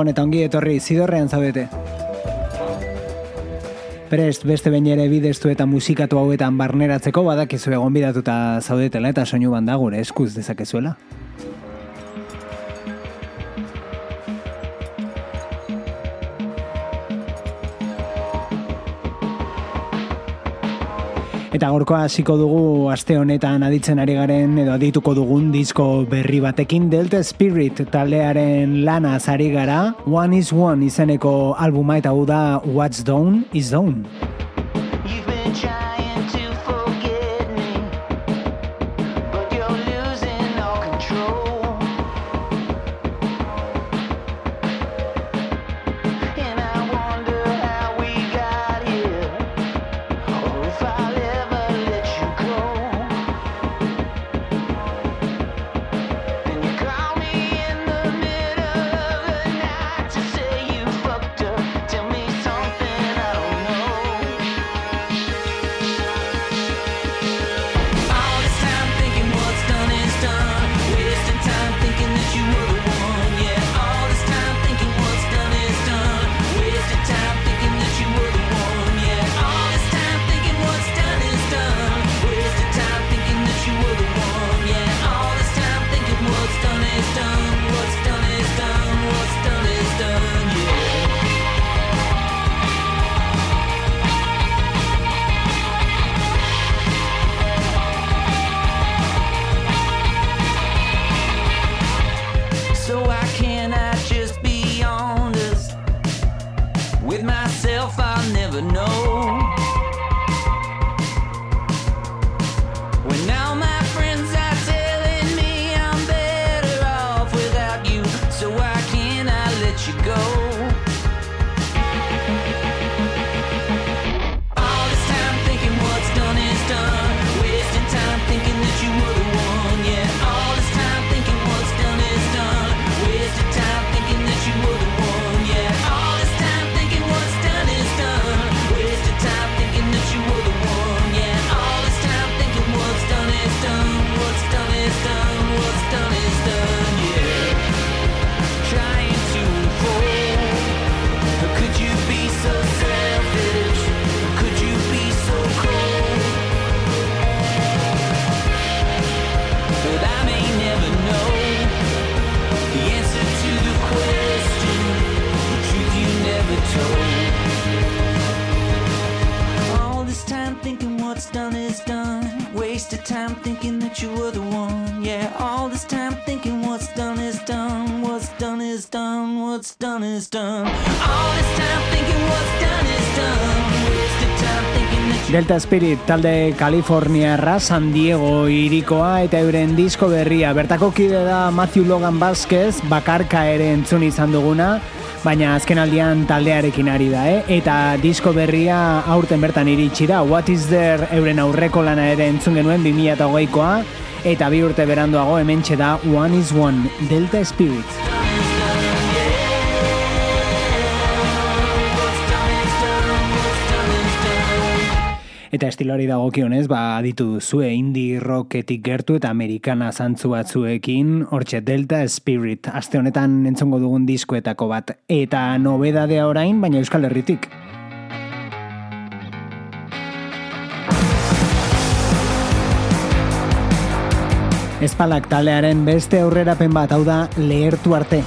Gabon eta ongi etorri zidorrean zaudete. Prest beste bain ere bideztu eta musikatu hauetan barneratzeko badakizu egon bidatuta zaudetela eta soinu banda gure eskuz dezakezuela. Eta gorkoa hasiko dugu aste honetan aditzen ari garen edo adituko dugun disko berri batekin Delta Spirit taldearen lana ari gara One is One izeneko albuma eta hau da What's Done is Done. Delta Spirit talde Californiarra San Diego irikoa eta euren disko berria. Bertako kide da Matthew Logan Vazquez, bakarka ere entzun izan duguna, baina azken aldian taldearekin ari da, eh? Eta disko berria aurten bertan iritsi da. What is there euren aurreko lana ere entzun genuen 2008koa, eta bi urte beranduago hemen da One is One, Delta Spirit. Eta estilori dagokionez, ba aditu zue indie rocketik gertu eta amerikana zantzu batzuekin, hortxe Delta Spirit, aste honetan entzongo dugun diskoetako bat. Eta nobedadea orain, baina Euskal Herritik. Espalak talearen beste aurrerapen bat hau da lehertu arte.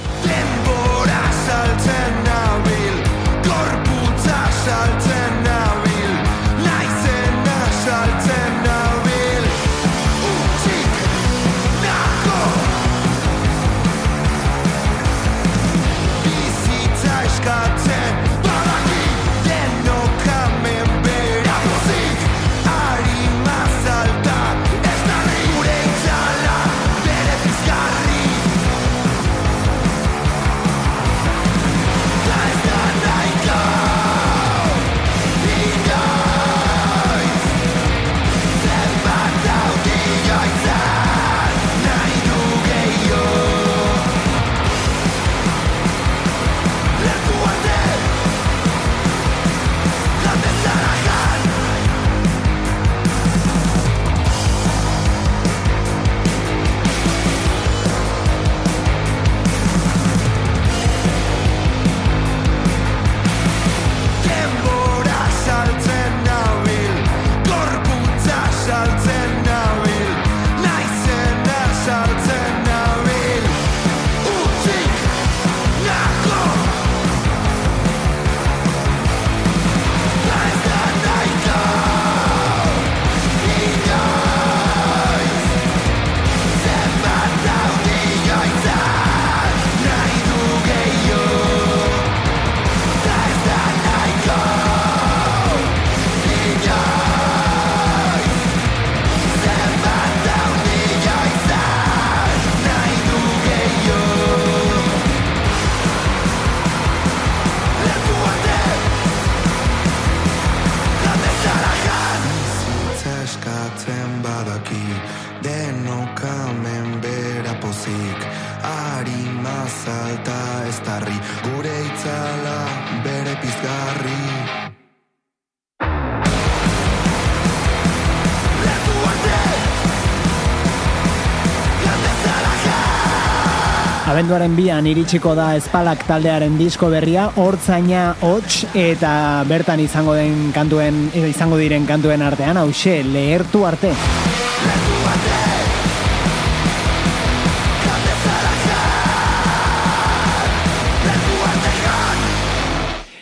Abenduaren bian iritsiko da espalak taldearen disko berria, hortzaina hots eta bertan izango den kantuen izango diren kantuen artean, hause, lehertu arte.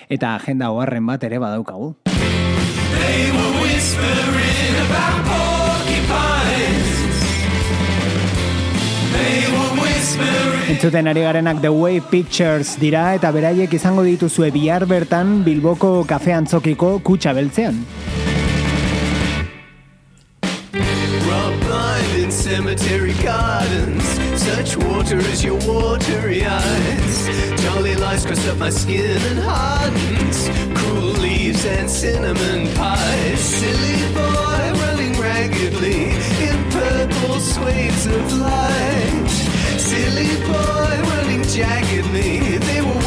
Eta agenda hoarren bat ere badaukagu. Entzuten ari garenak The Way Pictures dira eta beraiek izango dituzue bihar bertan Bilboko kafe antzokiko kutsa beltzean. cemetery gardens. Such water as your watery eyes. Jolly lies cross up my skin and hardens. Cool leaves and cinnamon pies. Silly boy running raggedly In purple swathes of light running jaggedly. They were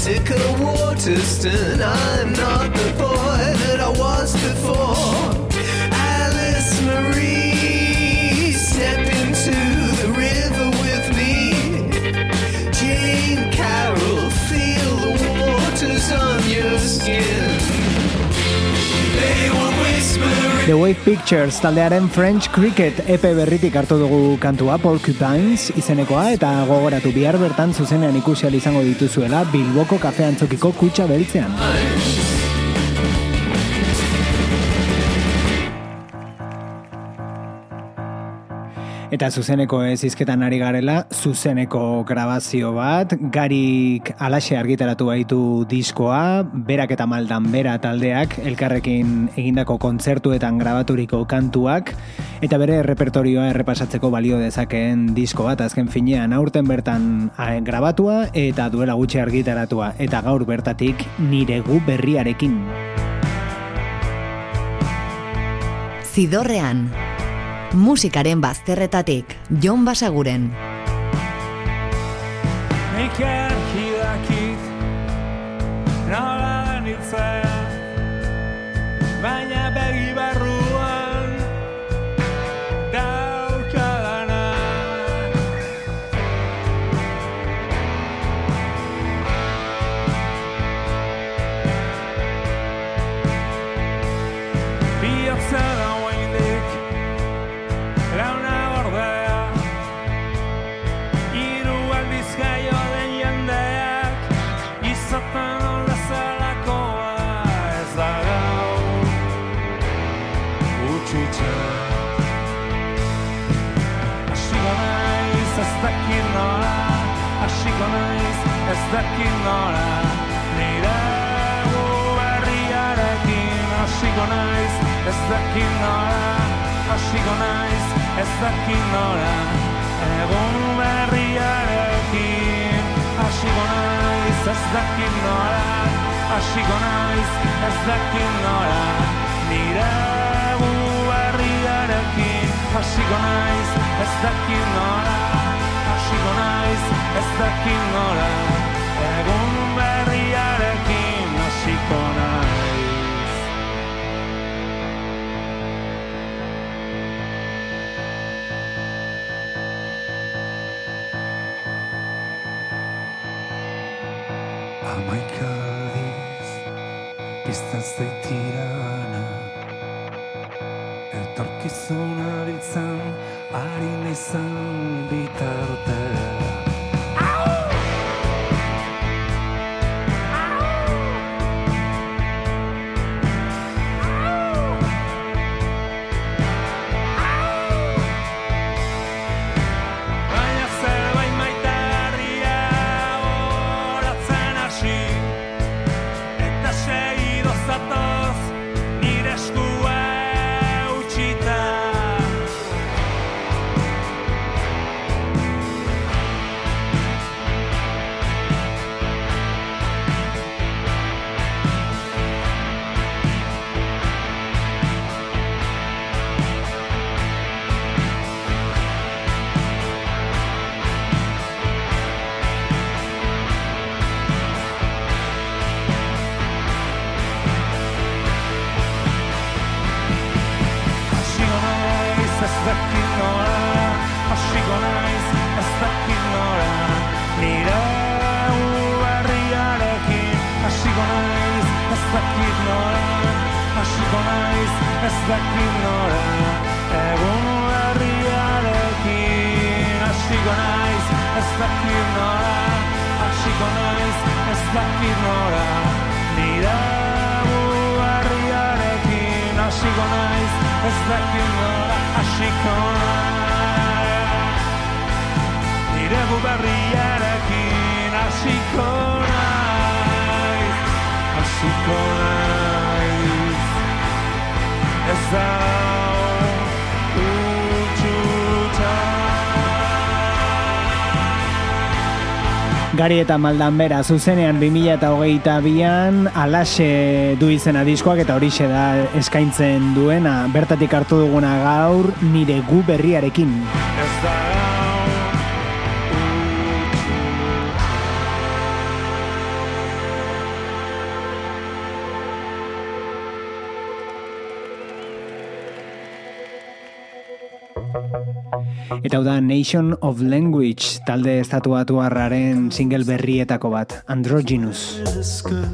the Waterston. I'm not the boy that I was before. The Wave Pictures taldearen French Cricket EP berritik hartu dugu kantua Porcupines izenekoa eta gogoratu bihar bertan zuzenean ikusi ahal izango dituzuela Bilboko kafe antzokiko kutsa beltzean. Eta zuzeneko ez izketan ari garela, zuzeneko grabazio bat, garik alaxe argitaratu baitu diskoa, berak eta maldan bera taldeak, elkarrekin egindako kontzertuetan grabaturiko kantuak, eta bere repertorioa errepasatzeko balio dezakeen disko bat, azken finean. Aurten bertan grabatua eta duela gutxi argitaratua, eta gaur bertatik nire gu berriarekin. Zidorrean, musikaren bazterretatik, Jon Basaguren. Nik naiz ez Gari eta maldan bera zuzenean 2008an alaxe du izena diskoak eta horixe da eskaintzen duena bertatik hartu duguna gaur nire gu berriarekin. Ez da Eta hau da Nation of Language talde estatuatuarraren single berrietako bat, Androgynous. the.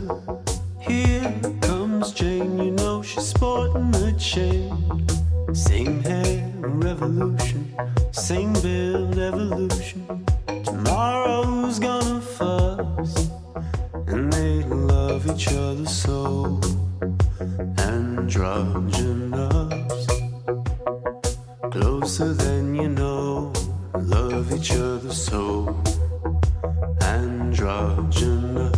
Here comes Jane, you know she's sporting a chain. Same hair, revolution. Same build, evolution. Tomorrow's gonna fuss, and they love each other so. Androgynous, closer than you know. Love each other so. Androgynous.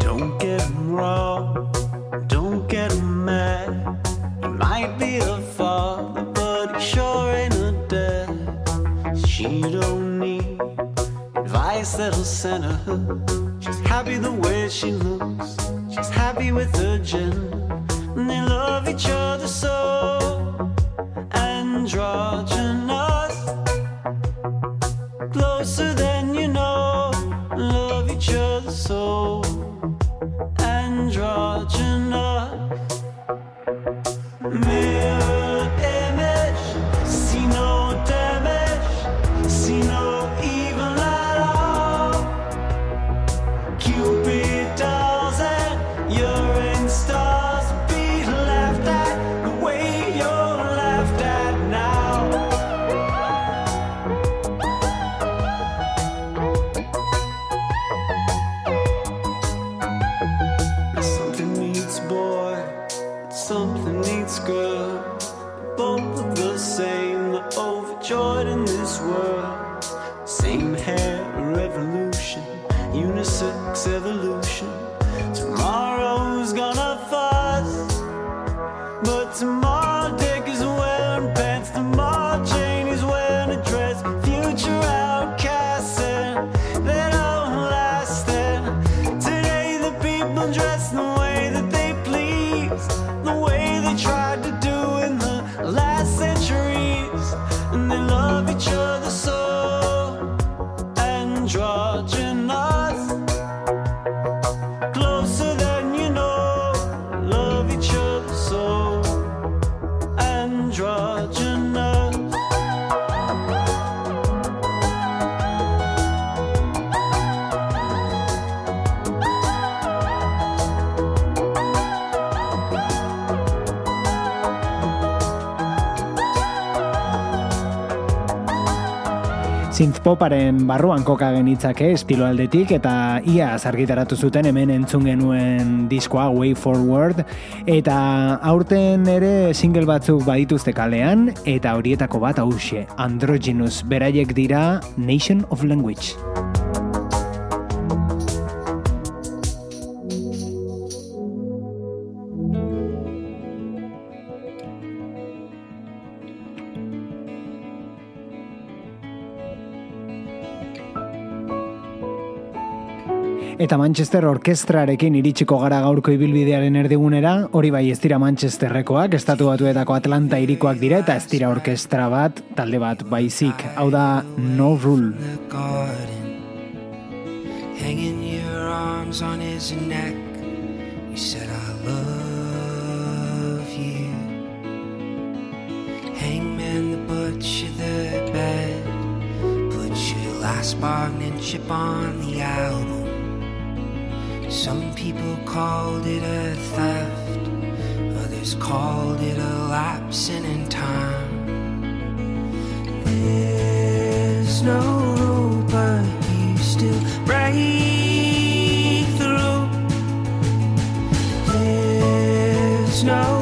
Don't get him wrong, don't get him mad. He might be a father, but he sure ain't a dad. She don't need advice that'll center her. She's happy the way she looks, happy with her gin, And they love each other Synthpoparen barruan koka genitzake estilo aldetik eta ia argitaratu zuten hemen entzun genuen diskoa Way Forward eta aurten ere single batzuk badituzte kalean eta horietako bat hause Androgynous beraiek dira Nation of Language. Eta Manchester orkestrarekin iritsiko gara gaurko ibilbidearen erdigunera, hori bai ez dira Manchesterrekoak, estatu batuetako Atlanta irikoak dira eta ez dira orkestra bat, talde bat baizik, hau da No Rule. hanging your arms on his neck. You said, I love you. Hangman, the butcher, the bed. Put your last bargain chip on the album. Some people called it a theft, others called it a lapsing in time. There's no rule, but you still break through. There's no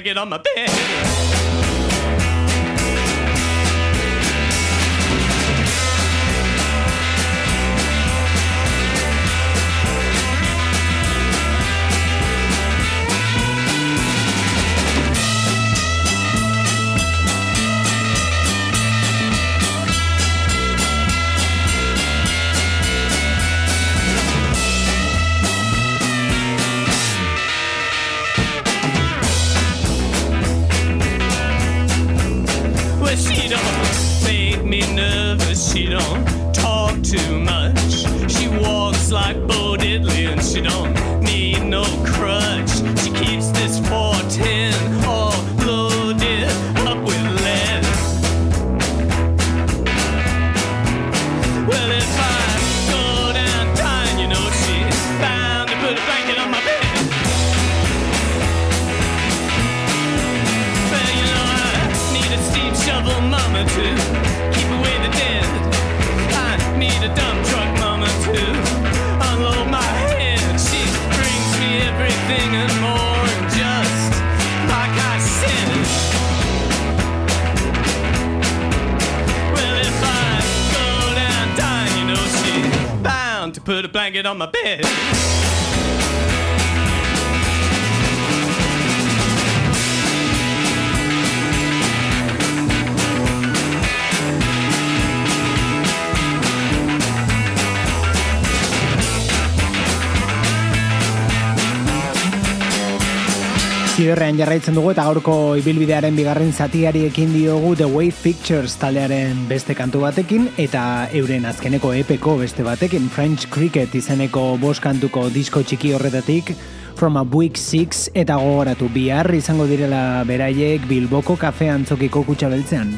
get on my bed. put a blanket on my bed. Biderrean jarraitzen dugu eta gaurko ibilbidearen bigarren zatiari ekin diogu The Wave Pictures taldearen beste kantu batekin eta euren azkeneko epeko beste batekin French Cricket izeneko bost kantuko disko txiki horretatik From a Week 6 eta gogoratu bihar izango direla beraiek Bilboko kafe antzokiko kutsa beltzean.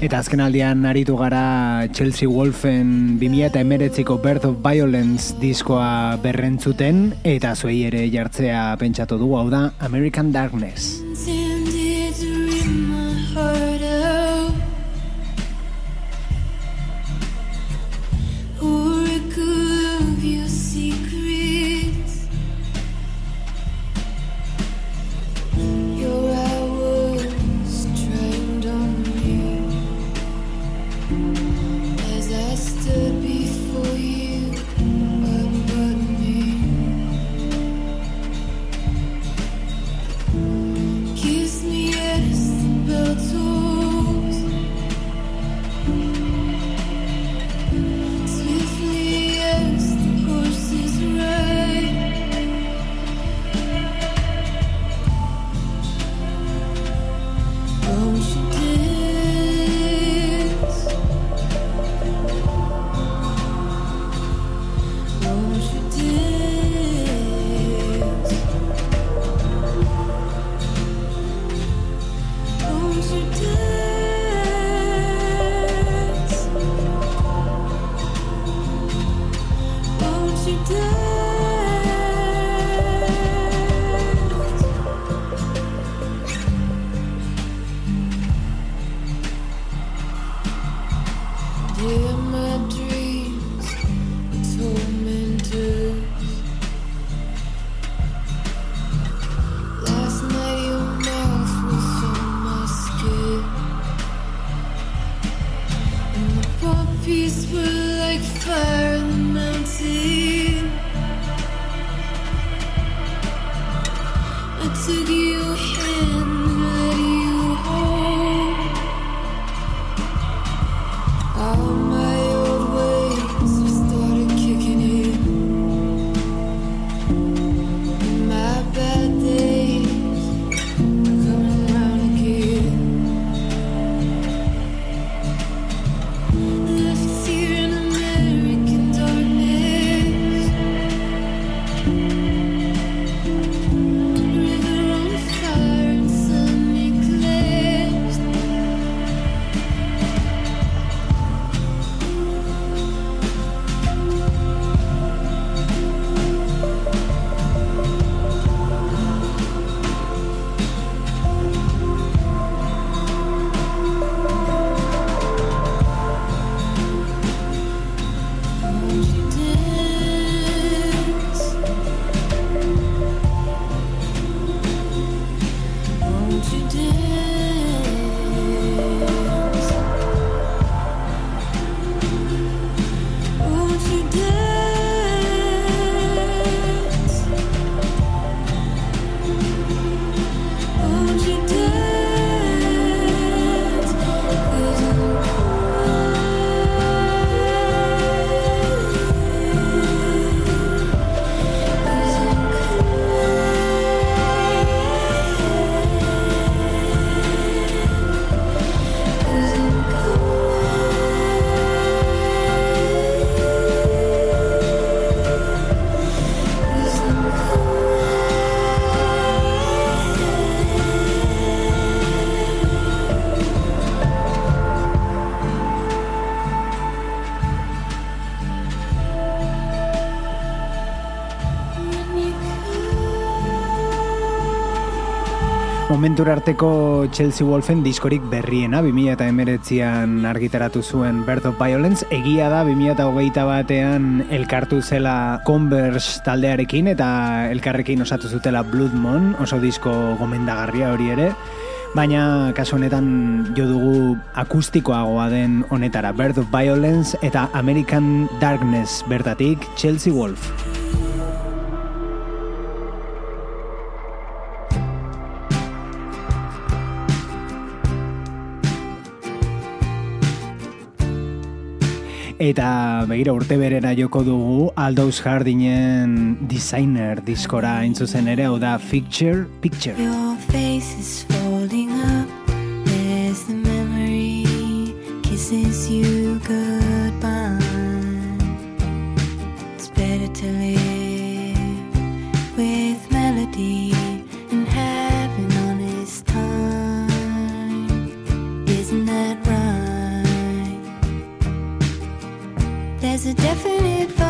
Eta azkenaldian aritu gara Chelsea Wolfen 2008ko Birth of Violence diskoa berrentzuten eta zuei ere jartzea pentsatu du hau da American Darkness. momentura arteko Chelsea Wolfen diskorik berriena 2019an argitaratu zuen Birth of Violence egia da 2021 batean elkartu zela Converse taldearekin eta elkarrekin osatu zutela Blood Moon oso disko gomendagarria hori ere. Baina kasu honetan jo dugu akustikoagoa den honetara. Birth of Violence eta American Darkness bertatik Chelsea Wolf. Eta begira urte berera joko dugu Aldous Hardinen designer diskora intzuzen ere, hau da Picture Picture. Your face is folding up, there's the memory, kisses you. There's a definite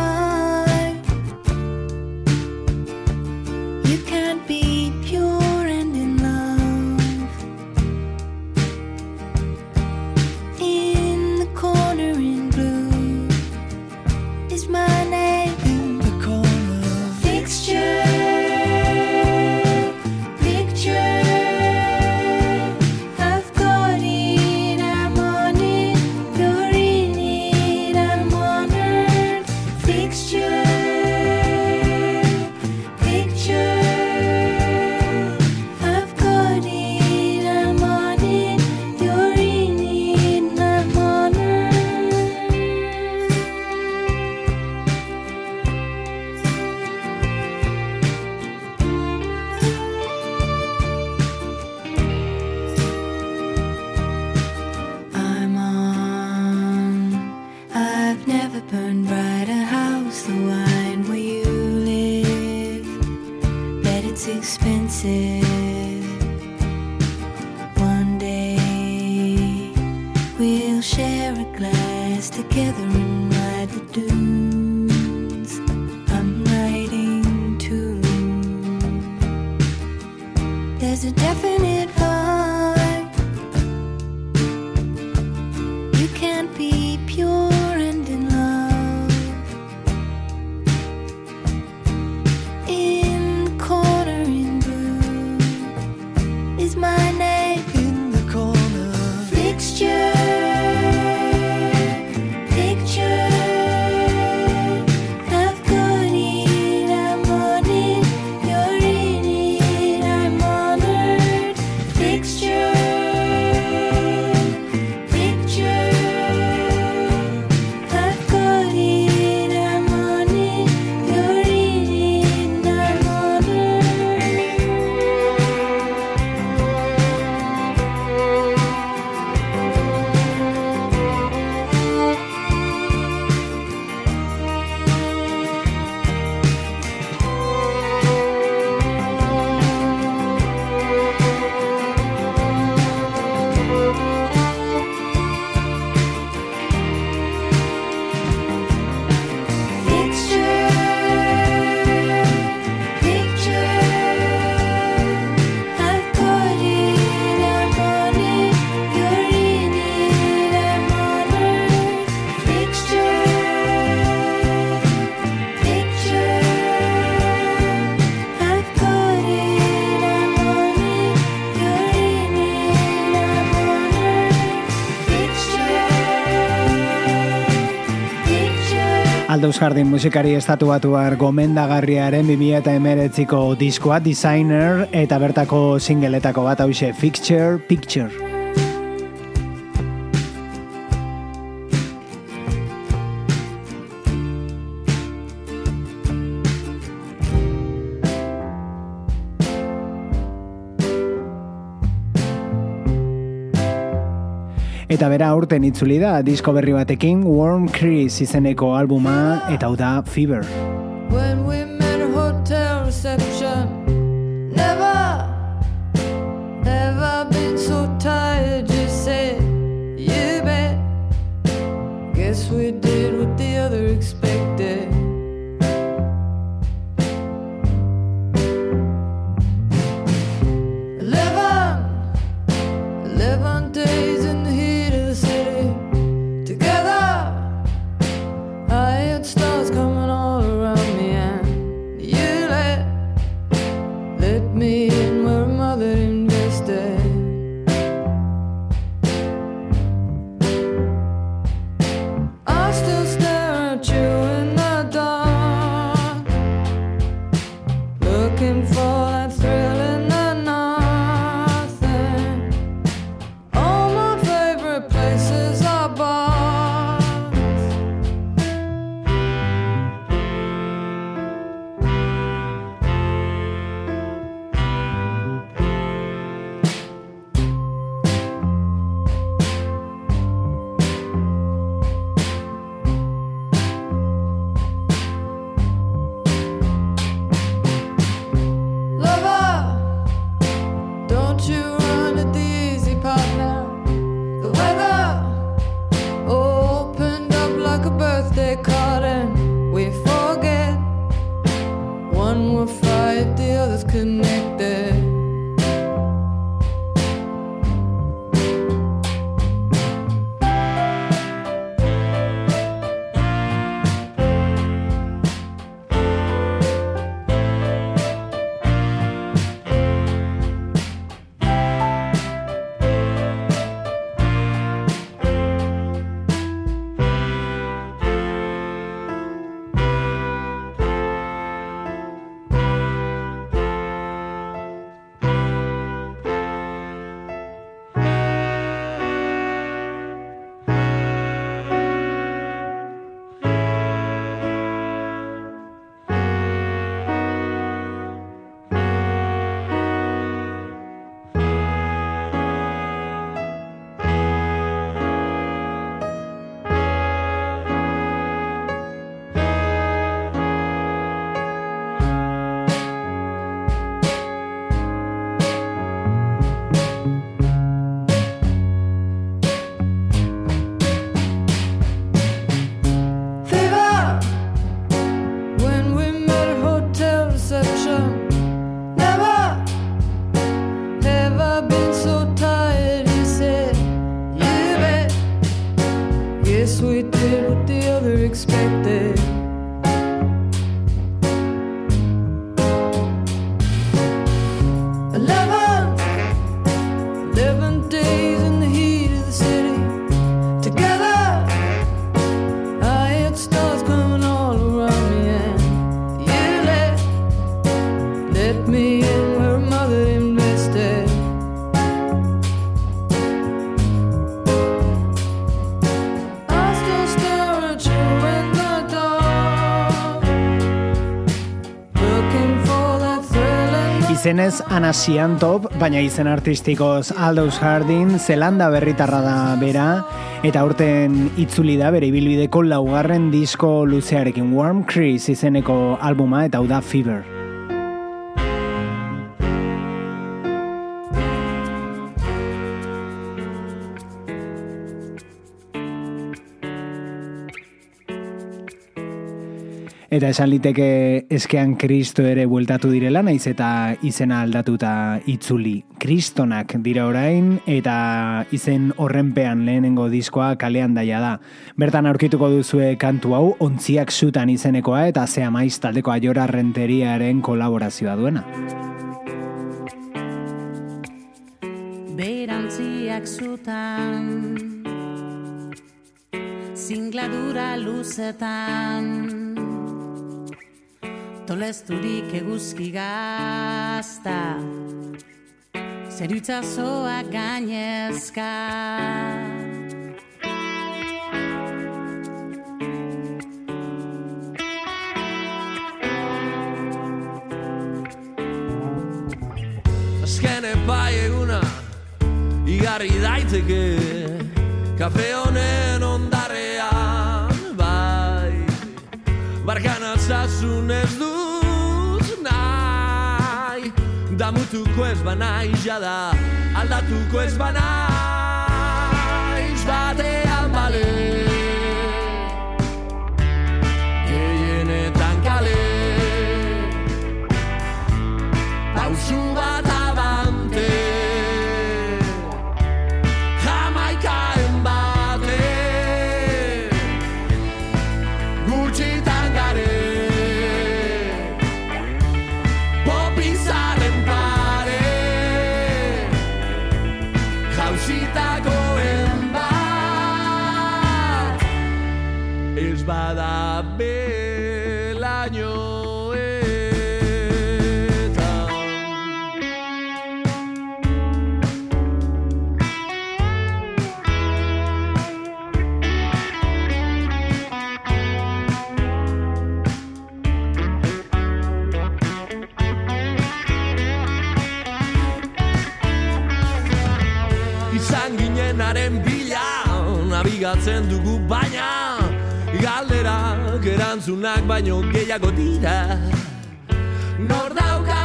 Hardin musikari estatu batuar gomendagarriaren 2008ko diskoa Designer eta bertako singeletako bat hause Fixture Picture. Eta bera urten itzuli da disko berri batekin Warm Crease izeneko albuma eta hau da Fever. Izenez Anasian Top, baina izen artistikoz Aldous Hardin, Zelanda berritarra da bera, eta urten itzuli da bere ibilbideko laugarren disko luzearekin Warm Crease izeneko albuma eta hau da Fever. Eta esan liteke eskean kristo ere bueltatu direla, naiz eta izena aldatuta itzuli. Kristonak dira orain, eta izen horrenpean lehenengo diskoa kalean daia da. Bertan aurkituko duzue kantu hau, ontziak zutan izenekoa eta zea maiz taldeko aiora renteriaren kolaborazioa duena. Berantziak zutan zingladura luzetan Tolesturik eguzki gazta. Zer itzazoak gainezka. Azken epai eguna Igarri daiteke Kafe honen ondarrean Bai. Barkan altzasun Damutuko ez banaiz jada Aldatuko ez banaiz Nabigatzen dugu baina Galderak erantzunak baino gehiago dira. Nor dauka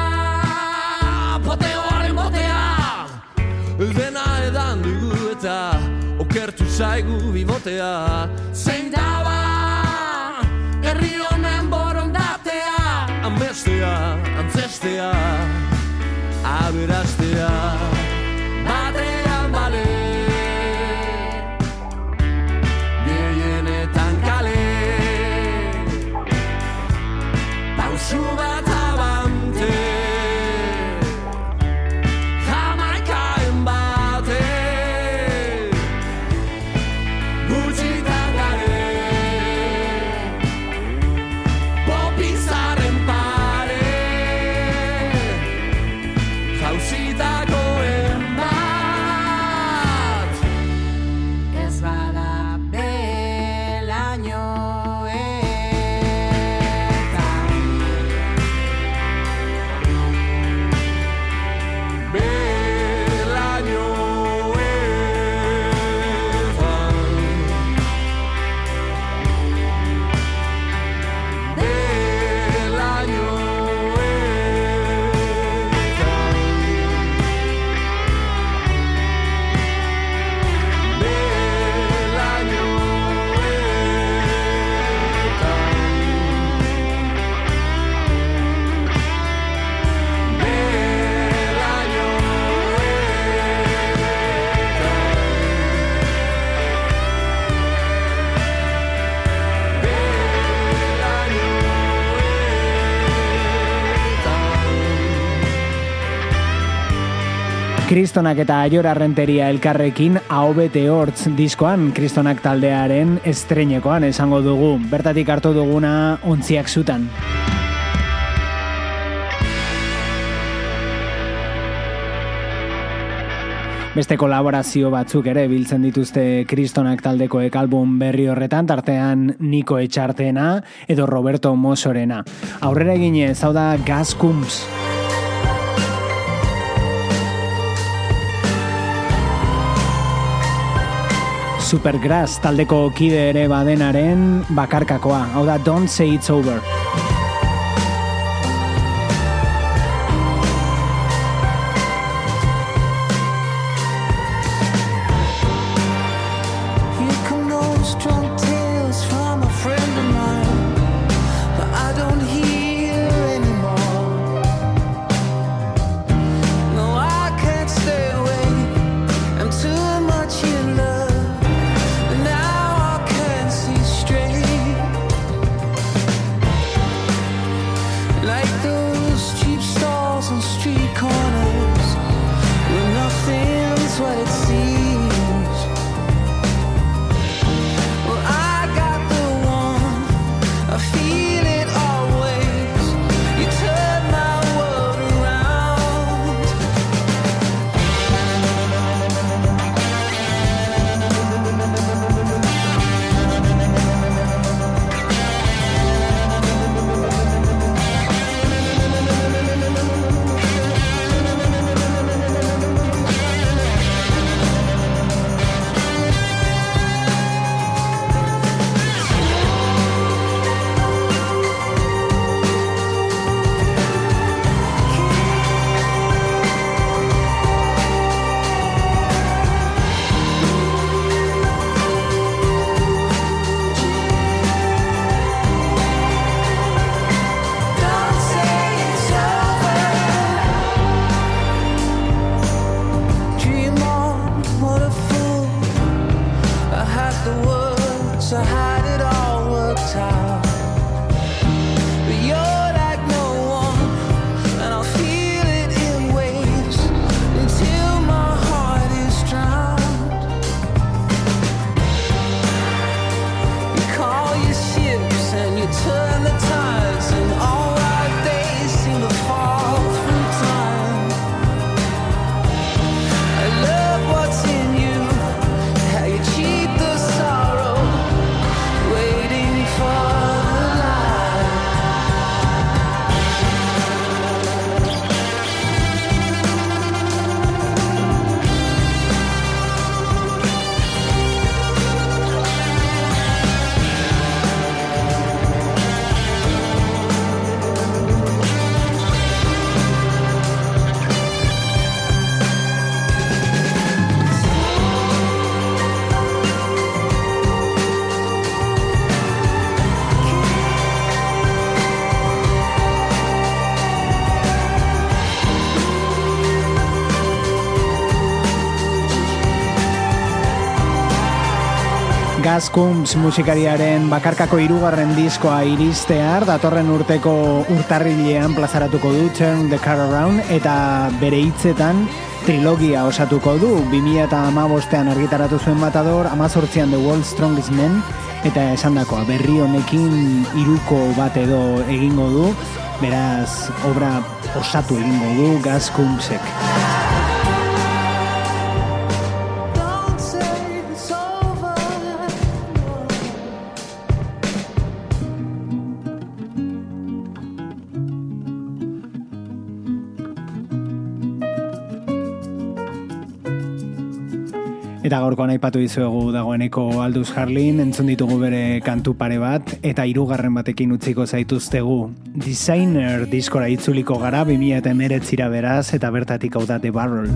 Poteoaren botea Dena edan dugu eta Okertu zaigu bibotea. Zein daba Herri honen borondatea Amestea, antzestea Aberastea Kristonak eta Aiora Renteria elkarrekin ahobete hortz diskoan Kristonak taldearen estreinekoan esango dugu. Bertatik hartu duguna ontziak zutan. Beste kolaborazio batzuk ere biltzen dituzte Kristonak taldekoek album berri horretan, tartean Niko Etxartena edo Roberto Mosorena. Aurrera eginez, hau da Gas Cumps. Supergrass taldeko kide ere badenaren bakarkakoa. Hau da Don't Say It's Over. Gazkums musikariaren bakarkako hirugarren diskoa iristear, datorren urteko urtarrilean plazaratuko du Turn the Car Around, eta bere hitzetan trilogia osatuko du. 2000 eta amabostean argitaratu zuen matador, amazortzian The World's Strongest Men, eta esandakoa berri honekin iruko bat edo egingo du, beraz obra osatu egingo du Gazkumsek. Eta gaurkoan aipatu dizuegu dagoeneko Aldous Harlin, entzun ditugu bere kantu pare bat, eta hirugarren batekin utziko zaituztegu. Designer diskora itzuliko gara, 2000 eta beraz, eta bertatik hau da The Barrel.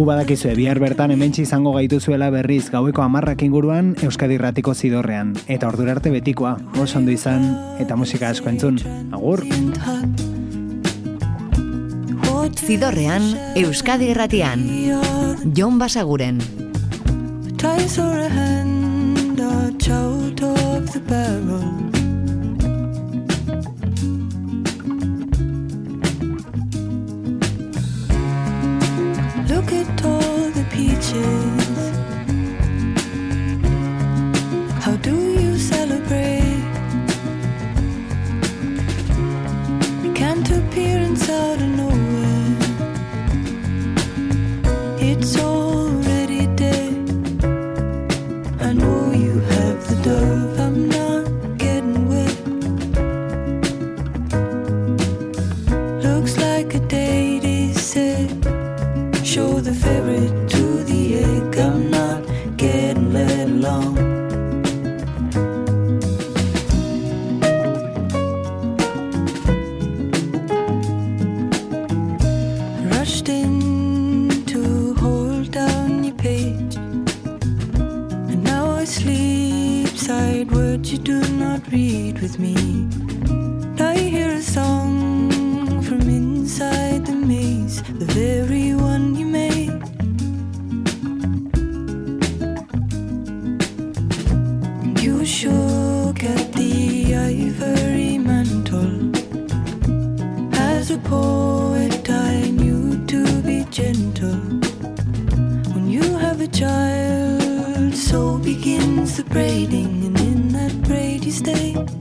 Gu badakizue, bihar bertan hementsi izango gaituzuela berriz gaueko amarrak inguruan Euskadi Ratiko zidorrean. Eta ordura arte betikoa, oso ondo izan, eta musika asko entzun. Agur! Zidorrean, Euskadi Irratian. Jon Basaguren. Ties or a hand are out of the barrel. To the egg. I'm not getting let along. Rushed in to hold down your page. And now I sleep side words you do not read with me. I hear a song from inside the maze, the very child, so begins the braiding, and in that braid you stay.